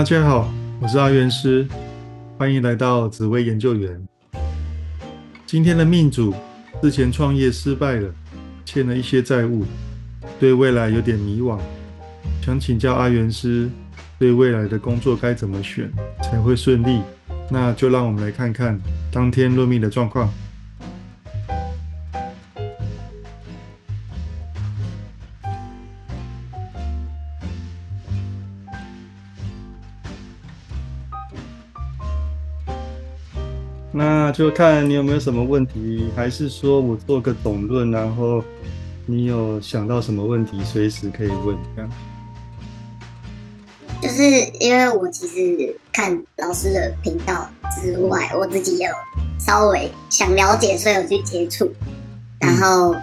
大家好，我是阿元师，欢迎来到紫薇研究员。今天的命主之前创业失败了，欠了一些债务，对未来有点迷惘，想请教阿元师，对未来的工作该怎么选才会顺利？那就让我们来看看当天论命的状况。那就看你有没有什么问题，还是说我做个总论，然后你有想到什么问题，随时可以问。这样，就是因为我其实看老师的频道之外，我自己有稍微想了解，所以有去接触。然后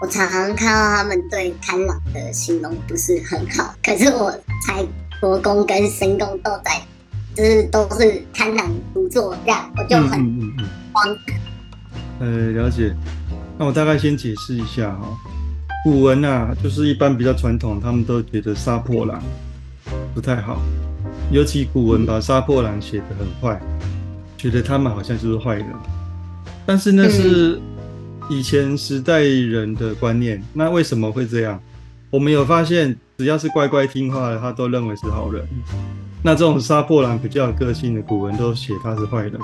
我常常看到他们对贪狼的形容不是很好，可是我猜国公跟申公都在。就是都是贪婪不作让，我就很慌。呃，了解。那我大概先解释一下哈。古文啊，就是一般比较传统，他们都觉得杀破狼不太好，尤其古文把杀破狼写得很坏，觉得他们好像就是坏人。但是那是以前时代人的观念。那为什么会这样？我们有发现，只要是乖乖听话的，他都认为是好人。那这种杀破狼比较有个性的古文都写他是坏人，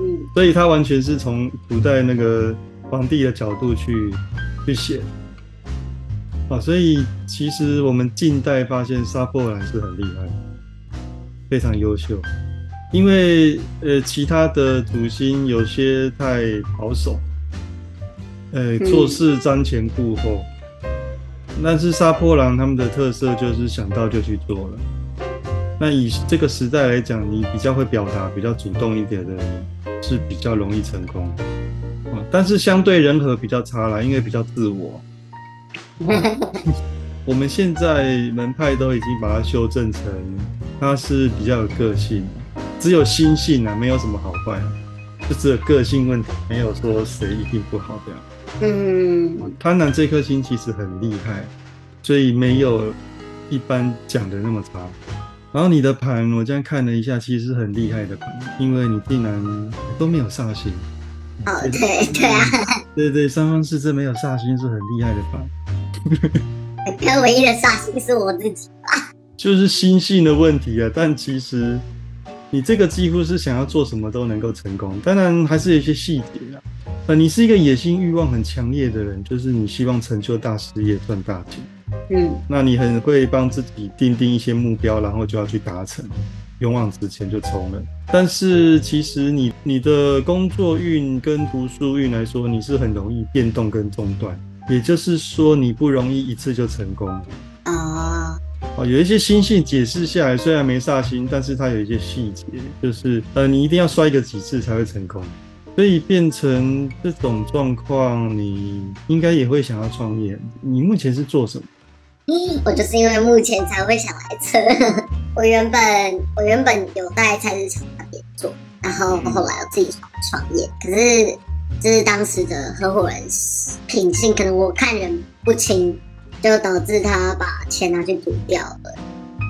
嗯，所以他完全是从古代那个皇帝的角度去去写，啊，所以其实我们近代发现杀破狼是很厉害，非常优秀，因为呃其他的主星有些太保守，呃做事瞻前顾后，但是杀破狼他们的特色就是想到就去做了。那以这个时代来讲，你比较会表达、比较主动一点的人，是比较容易成功啊。但是相对人和比较差啦，因为比较自我。我们现在门派都已经把它修正成，他是比较有个性，只有心性啊，没有什么好坏，就只有个性问题，没有说谁一定不好这样。嗯，贪婪这颗心其实很厉害，所以没有一般讲的那么差。然后你的盘，我这样看了一下，其实很厉害的盘，因为你竟然都没有煞星。哦，对对啊。对对，三方四正没有煞星是很厉害的盘。可唯一的煞星是我自己吧。就是心性的问题啊，但其实你这个几乎是想要做什么都能够成功，当然还是有一些细节啊。呃，你是一个野心欲望很强烈的人，就是你希望成就大事业、赚大钱。嗯，那你很会帮自己定定一些目标，然后就要去达成，勇往直前就冲了。但是其实你你的工作运跟读书运来说，你是很容易变动跟中断，也就是说你不容易一次就成功。啊，哦，有一些星性解释下来，虽然没煞星，但是它有一些细节，就是呃，你一定要摔个几次才会成功。所以变成这种状况，你应该也会想要创业。你目前是做什么？我就是因为目前才会想来吃。我原本我原本有在菜市场那边做，然后后来我自己创业。可是就是当时的合伙人品性，可能我看人不清，就导致他把钱拿去赌掉了。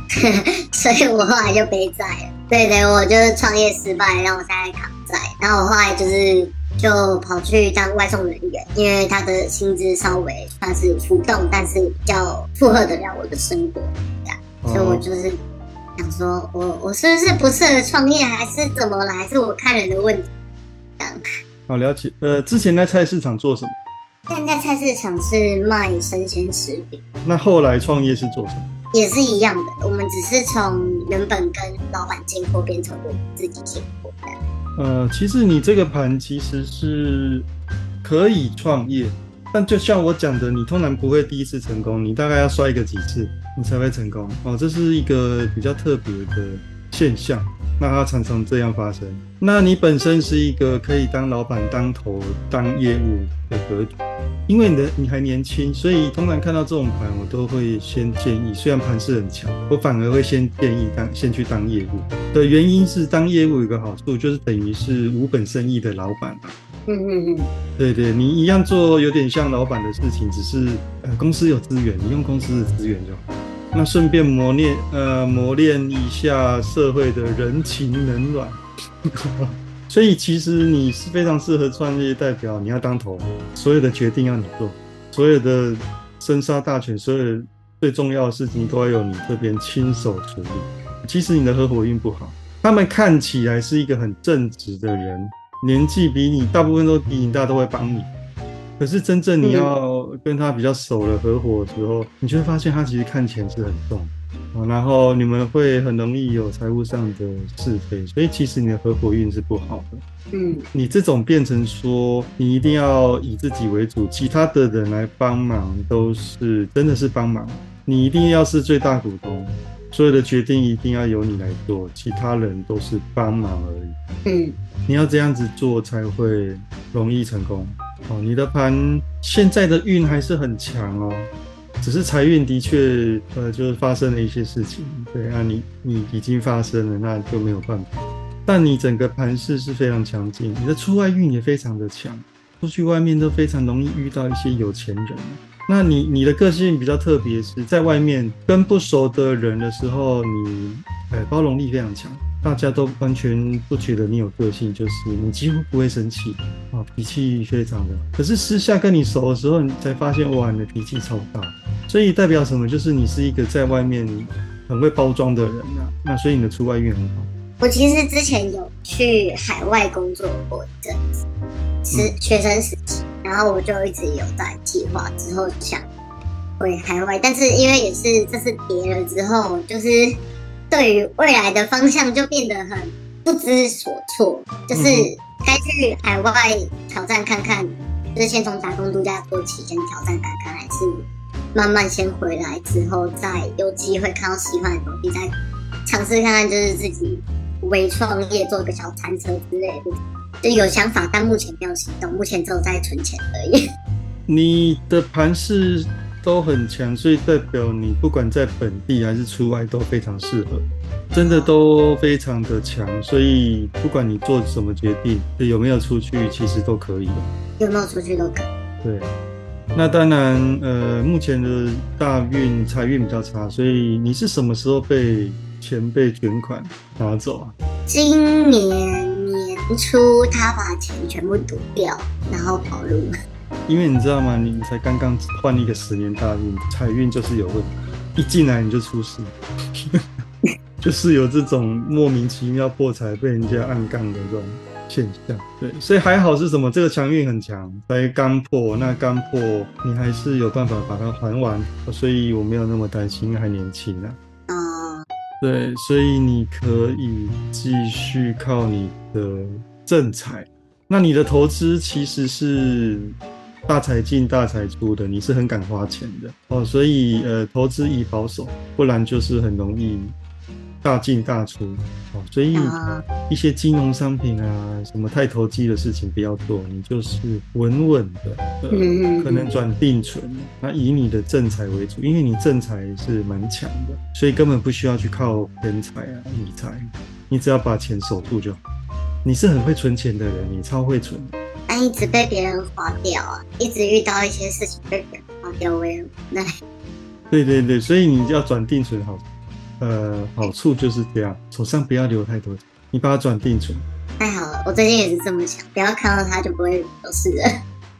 所以我后来就背债了。对对，我就是创业失败，让我现在扛债。然后我后来就是。就跑去当外送人员，因为他的薪资稍微算是浮动，但是比较负荷得了我的生活，这样。所以我就是想说，我我是不是不适合创业，还是怎么了？还是我看人的问题？这样。好了解。呃，之前在菜市场做什么？现在菜市场是卖生鲜食品。那后来创业是做什么？也是一样的，我们只是从原本跟老板进货，变成我们自己进。呃，其实你这个盘其实是可以创业，但就像我讲的，你通常不会第一次成功，你大概要摔个几次，你才会成功。哦，这是一个比较特别的现象。那它常常这样发生。那你本身是一个可以当老板、当头、当业务的格局，因为你的你还年轻，所以通常看到这种盘，我都会先建议，虽然盘势很强，我反而会先建议当先去当业务。的原因是当业务有个好处，就是等于是无本生意的老板嘛。嗯嗯嗯，对对，你一样做有点像老板的事情，只是呃公司有资源，你用公司的资源就好。那顺便磨练呃磨练一下社会的人情冷暖。所以其实你是非常适合创业代表，你要当头，所有的决定要你做，所有的生杀大权，所有的最重要的事情都要由你这边亲手处理。其实你的合伙运不好，他们看起来是一个很正直的人，年纪比你大部分都比你大，都会帮你。可是真正你要跟他比较熟的合伙的时候，你就会发现他其实看钱是很重。然后你们会很容易有财务上的是非，所以其实你的合伙运是不好的。嗯，你这种变成说你一定要以自己为主，其他的人来帮忙都是真的是帮忙，你一定要是最大股东，所有的决定一定要由你来做，其他人都是帮忙而已。嗯，你要这样子做才会容易成功。哦，你的盘现在的运还是很强哦。只是财运的确，呃，就是发生了一些事情，对啊，你你已经发生了，那就没有办法。但你整个盘势是非常强劲，你的出外运也非常的强，出去外面都非常容易遇到一些有钱人。那你你的个性比较特别，是在外面跟不熟的人的时候，你呃包容力非常强。大家都完全不觉得你有个性，就是你几乎不会生气啊，脾气非常的。可是私下跟你熟的时候，你才发现哇，你的脾气超大。所以代表什么？就是你是一个在外面很会包装的人啊。那所以你的出外运很好。我其实之前有去海外工作过一阵子，是学生时期，然后我就一直有在计划之后想回海外，但是因为也是这次跌了之后，就是。对于未来的方向就变得很不知所措，就是该去海外挑战看看，就是先从打工度假做起，先挑战看看，还是慢慢先回来之后再有机会看到喜欢的东西，再尝试看看，就是自己微创业做个小餐车之类的，就有想法，但目前没有行动，目前只有在存钱而已。你的盘是？都很强，所以代表你不管在本地还是出外都非常适合，真的都非常的强。所以不管你做什么决定，有没有出去，其实都可以的。有没有出去都可以。对，那当然，呃，目前的大运财运比较差，所以你是什么时候被钱被卷款拿走啊？今年年初，他把钱全部赌掉，然后跑路。因为你知道吗？你才刚刚换一个十年大运，财运就是有问题，一进来你就出事，就是有这种莫名其妙破财被人家暗杠的这种现象。对，所以还好是什么？这个强运很强，才刚破，那刚破你还是有办法把它还完，所以我没有那么担心，因为还年轻啊。啊，对，所以你可以继续靠你的正财。那你的投资其实是。大财进大财出的，你是很敢花钱的哦，所以呃，投资宜保守，不然就是很容易大进大出哦。所以一些金融商品啊，什么太投机的事情不要做，你就是稳稳的，呃，可能转定存，那以你的正财为主，因为你正财是蛮强的，所以根本不需要去靠偏财啊理财，你只要把钱守住就好。你是很会存钱的人，你超会存。但一直被别人花掉啊，一直遇到一些事情被别人花掉，我也那。对对对，所以你要转定存好，呃，好处就是这样，手上不要留太多，你把它转定存。太好了，我最近也是这么想，不要看到它就不会有事了。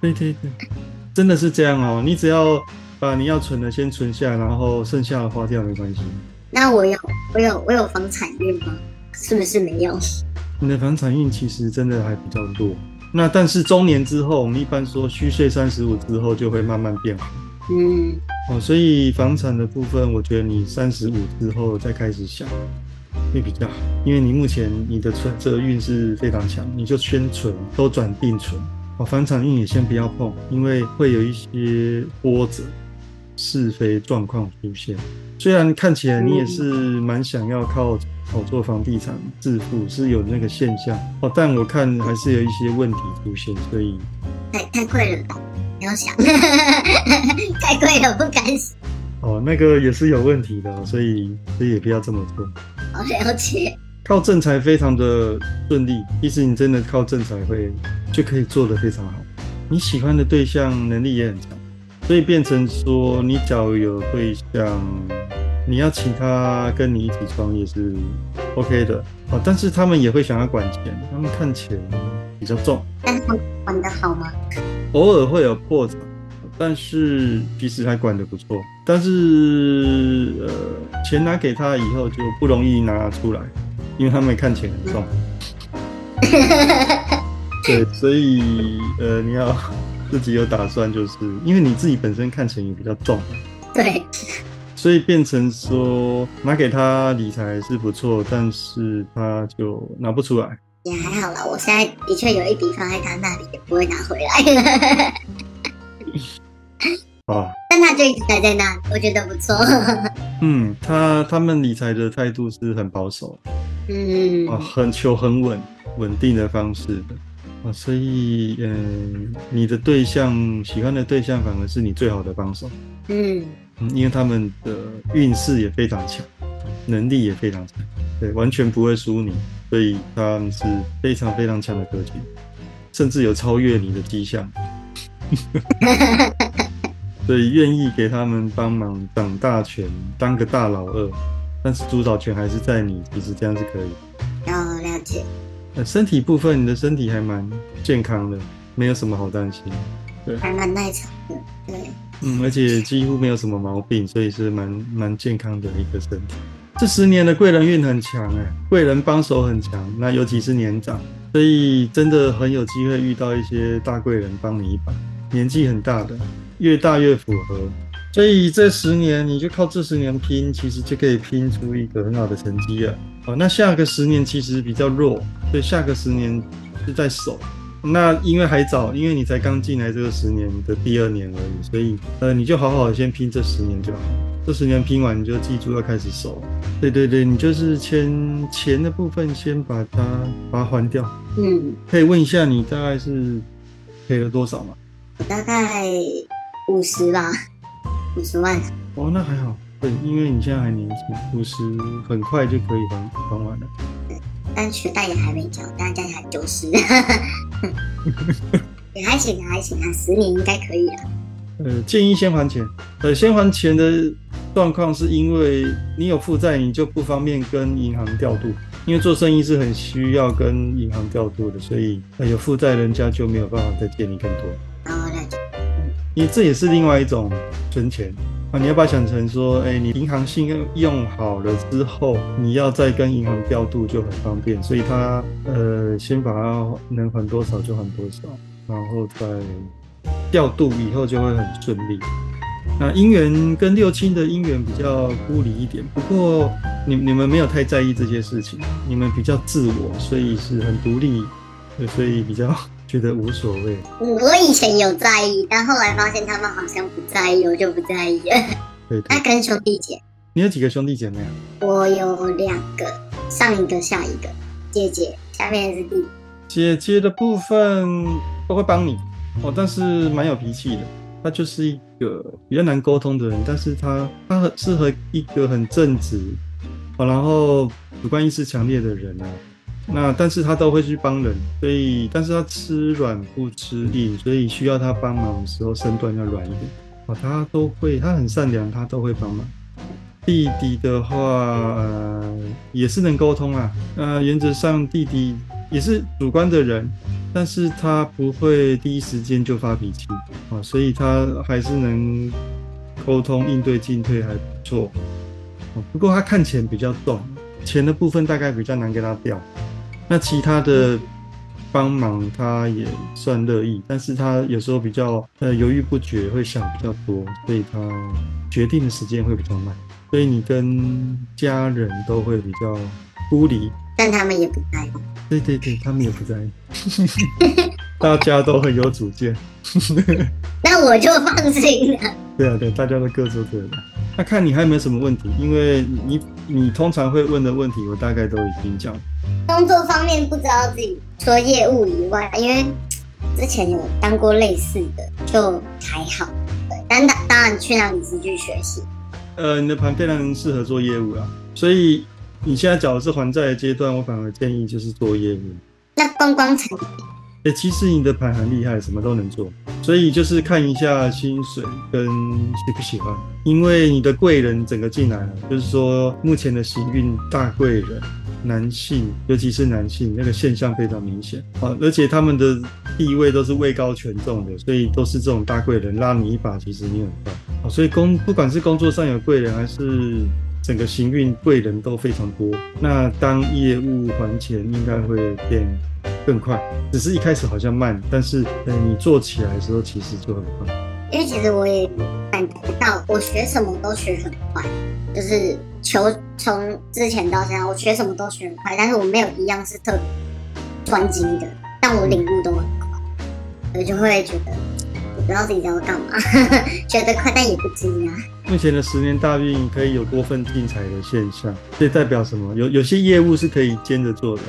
对对对，真的是这样哦，你只要把你要存的先存下，然后剩下的花掉没关系。那我有我有我有房产运吗？是不是没有？你的房产运其实真的还比较多。那但是中年之后，我们一般说虚岁三十五之后就会慢慢变好。嗯，哦，所以房产的部分，我觉得你三十五之后再开始想会比较好，因为你目前你的存折运是非常强，你就先存，都转定存。哦，房产运也先不要碰，因为会有一些波折。是非状况出现，虽然看起来你也是蛮想要靠炒作房地产致富，是有那个现象哦，但我看还是有一些问题出现，所以太太贵了吧？不要想，太贵了不敢想。哦，那个也是有问题的，所以所以也不要这么做。好了解。靠正财非常的顺利，其实你真的靠正财会就可以做得非常好。你喜欢的对象能力也很强。所以变成说，你假如有对象，你要请他跟你一起创业是 OK 的哦，但是他们也会想要管钱，他们看钱比较重，但他们管得好吗？偶尔会有破产，但是其实还管得不错。但是呃，钱拿给他以后就不容易拿出来，因为他们看钱很重。对，所以呃，你要自己有打算，就是因为你自己本身看钱也比较重，对，所以变成说拿给他理财是不错，但是他就拿不出来。也还好啦，我现在的确有一笔放在他那里，也不会拿回来。啊，但他就一直待在那里，我觉得不错。嗯，他他们理财的态度是很保守，嗯啊，很求很稳稳定的方式的啊，所以嗯，你的对象喜欢的对象反而是你最好的帮手，嗯，嗯，因为他们的运势也非常强，能力也非常强，对，完全不会输你，所以他们是非常非常强的格局，甚至有超越你的迹象。所以愿意给他们帮忙掌大权，当个大老二，但是主导权还是在你。其实这样是可以。要了解。呃，身体部分，你的身体还蛮健康的，没有什么好担心。对还蛮耐操的，对。嗯，而且几乎没有什么毛病，所以是蛮蛮健康的一个身体。这十年的贵人运很强哎，贵人帮手很强，那尤其是年长，所以真的很有机会遇到一些大贵人帮你一把，年纪很大的。越大越符合，所以这十年你就靠这十年拼，其实就可以拼出一个很好的成绩了。好，那下个十年其实比较弱，所以下个十年是在守。那因为还早，因为你才刚进来这个十年的第二年而已，所以呃，你就好好先拼这十年就好。这十年拼完，你就记住要开始收。对对对，你就是钱钱的部分先把它把它还掉。嗯，可以问一下你大概是赔了多少吗？我大概。五十吧，五十万。哦，那还好，对，因为你现在还年轻，五十很快就可以还还完了。对，但学贷也还没交，大家还九十，也还行，还行啊，十年应该可以啊。呃，建议先还钱。呃，先还钱的状况是因为你有负债，你就不方便跟银行调度，因为做生意是很需要跟银行调度的，所以有负债人家就没有办法再借你更多。哦，了解。因为这也是另外一种存钱啊，你要把它想成说，哎，你银行信用用好了之后，你要再跟银行调度就很方便，所以他呃，先把它能还多少就还多少，然后再调度以后就会很顺利。那姻缘跟六亲的姻缘比较孤离一点，不过你你们没有太在意这些事情，你们比较自我，所以是很独立，所以比较。觉得无所谓。我以前有在意，但后来发现他们好像不在意，我就不在意了。对，那跟兄弟姐，你有几个兄弟姐妹啊？我有两个，上一个下一个，姐姐下面是弟弟。姐姐的部分都会帮你哦，但是蛮有脾气的。她就是一个比较难沟通的人，但是她她很适合一个很正直哦，然后主观意识强烈的人啊。那但是他都会去帮人，所以但是他吃软不吃硬，所以需要他帮忙的时候身段要软一点。啊，他都会，他很善良，他都会帮忙。弟弟的话，呃，也是能沟通啊。呃，原则上弟弟也是主观的人，但是他不会第一时间就发脾气啊，所以他还是能沟通应对进退还不错。不过他看钱比较重，钱的部分大概比较难给他掉。那其他的帮忙他也算乐意，但是他有时候比较呃犹豫不决，会想比较多，所以他决定的时间会比较慢，所以你跟家人都会比较孤立，但他们也不在意。对对对，他们也不在意，大家都很有主见，那我就放心了。对啊对，大家都各做各的。那看你还有没有什么问题，因为你你通常会问的问题，我大概都已经讲。工作方面不知道自己除了业务以外，因为之前有当过类似的，就还好。对，但当当然去那里是去学习。呃，你的盘非常适合做业务啊，所以你现在讲的是还债的阶段，我反而建议就是做业务。那观光产哎，其实你的牌很厉害，什么都能做，所以就是看一下薪水跟喜不喜欢，因为你的贵人整个进来了，就是说目前的行运大贵人，男性尤其是男性那个现象非常明显。啊，而且他们的地位都是位高权重的，所以都是这种大贵人拉你一把，其实你很棒啊，所以工不管是工作上有贵人还是。整个行运贵人都非常多，那当业务还钱应该会变更快，只是一开始好像慢，但是你做起来的时候其实就很快。因为其实我也感觉到，我学什么都学很快，就是求从之前到现在，我学什么都学很快，但是我没有一样是特专精的，但我领悟都很快，我就会觉得。不知道自己在干嘛，觉得快但也不精啊。目前的十年大运可以有多份进财的现象，这代表什么？有有些业务是可以兼着做的，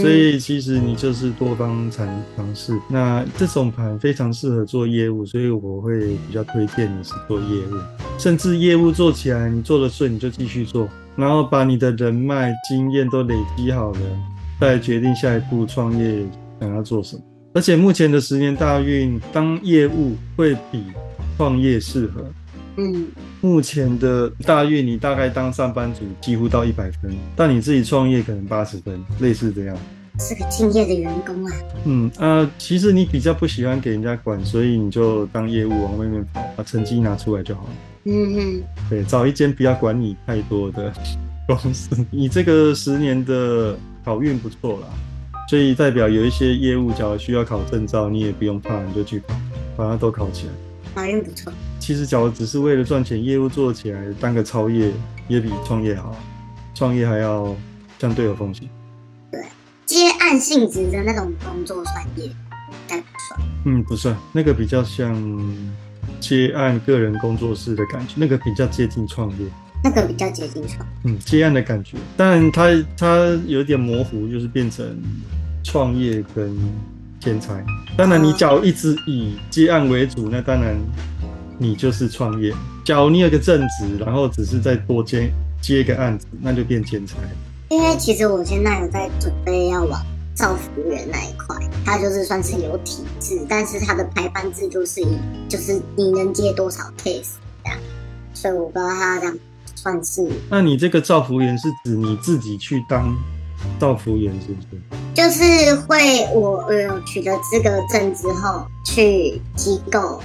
所以其实你就是多方尝尝试。那这种盘非常适合做业务，所以我会比较推荐你是做业务，甚至业务做起来你做的顺，你就继续做，然后把你的人脉经验都累积好了，再决定下一步创业想要做什么。而且目前的十年大运，当业务会比创业适合。嗯，目前的大运，你大概当上班族几乎到一百分，但你自己创业可能八十分，类似这样。是个敬业的员工啊。嗯啊，其实你比较不喜欢给人家管，所以你就当业务往外面跑，把成绩拿出来就好了。嗯嗯。对，找一间不要管你太多的公司。你这个十年的好运不错啦。所以代表有一些业务，假如需要考证照，你也不用怕，你就去考，把它都考起来。好运不错。其实，假如只是为了赚钱，业务做起来当个超业，也比创业好。创业还要相对有风险。对，接案性质的那种工作算业，该不算。嗯，不算，那个比较像接案个人工作室的感觉，那个比较接近创业。那个比较接近创，嗯，接案的感觉，但它它有点模糊，就是变成创业跟兼差。当然，你假如一直以接案为主，那当然你就是创业。假如你有个正职，然后只是再多接接一个案子，那就变兼差。因为其实我现在有在准备要往造福员那一块，它就是算是有体制，但是它的排班制度是以就是你能接多少 case 这样，所以我不知道它这样。算是。那你这个造福员是指你自己去当造福员，是不是？就是会我有取得资格证之后，去机构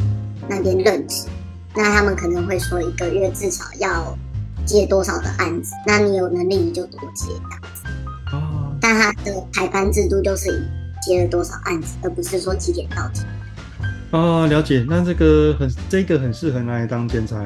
那边任职，那他们可能会说一个月至少要接多少的案子，那你有能力你就多接这样子。哦。但他的排班制度就是以接了多少案子，而不是说几点到几。哦，了解。那这个很这个很适合拿来当兼差。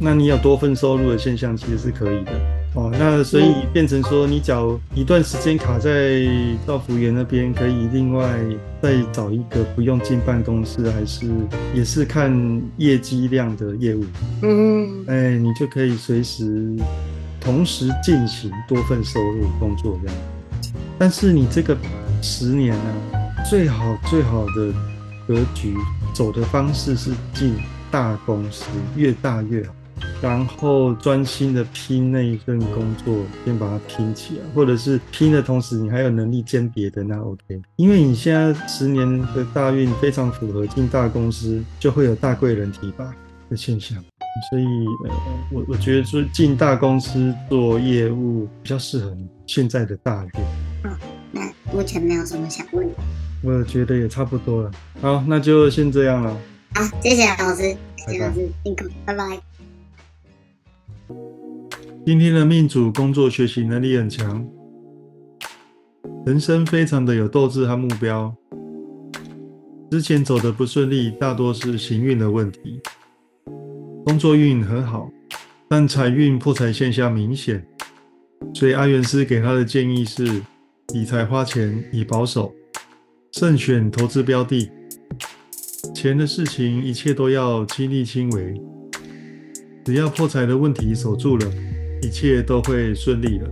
那你有多份收入的现象其实是可以的哦。那所以变成说，你假如一段时间卡在造福员那边，可以另外再找一个不用进办公室，还是也是看业绩量的业务。嗯，哎，你就可以随时同时进行多份收入工作这样。但是你这个十年呢，最好最好的格局走的方式是进大公司，越大越好。然后专心的拼那一份工作，先把它拼起来，或者是拼的同时，你还有能力兼别的，那 OK。因为你现在十年的大运非常符合进大公司，就会有大贵人提拔的现象，所以呃，我我觉得说进大公司做业务比较适合你现在的大运。哦，那目前没有什么想问的，我觉得也差不多了。好，那就先这样了。好，谢谢老师，谢谢老师，辛苦，拜拜。今天的命主工作学习能力很强，人生非常的有斗志和目标。之前走的不顺利，大多是行运的问题。工作运很好，但财运破财现象明显，所以阿元师给他的建议是：理财花钱以保守，慎选投资标的。钱的事情，一切都要亲力亲为。只要破财的问题守住了。一切都会顺利的。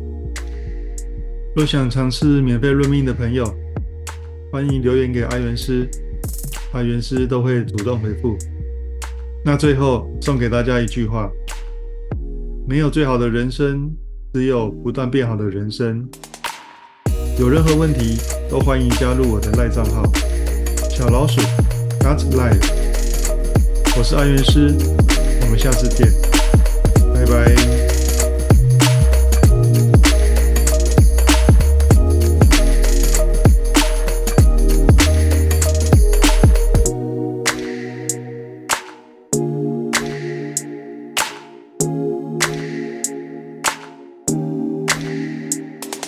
若想尝试免费论命的朋友，欢迎留言给阿元师，阿元师都会主动回复。那最后送给大家一句话：没有最好的人生，只有不断变好的人生。有任何问题都欢迎加入我的赖账号小老鼠 Got Live，我是阿元师，我们下次见，拜拜。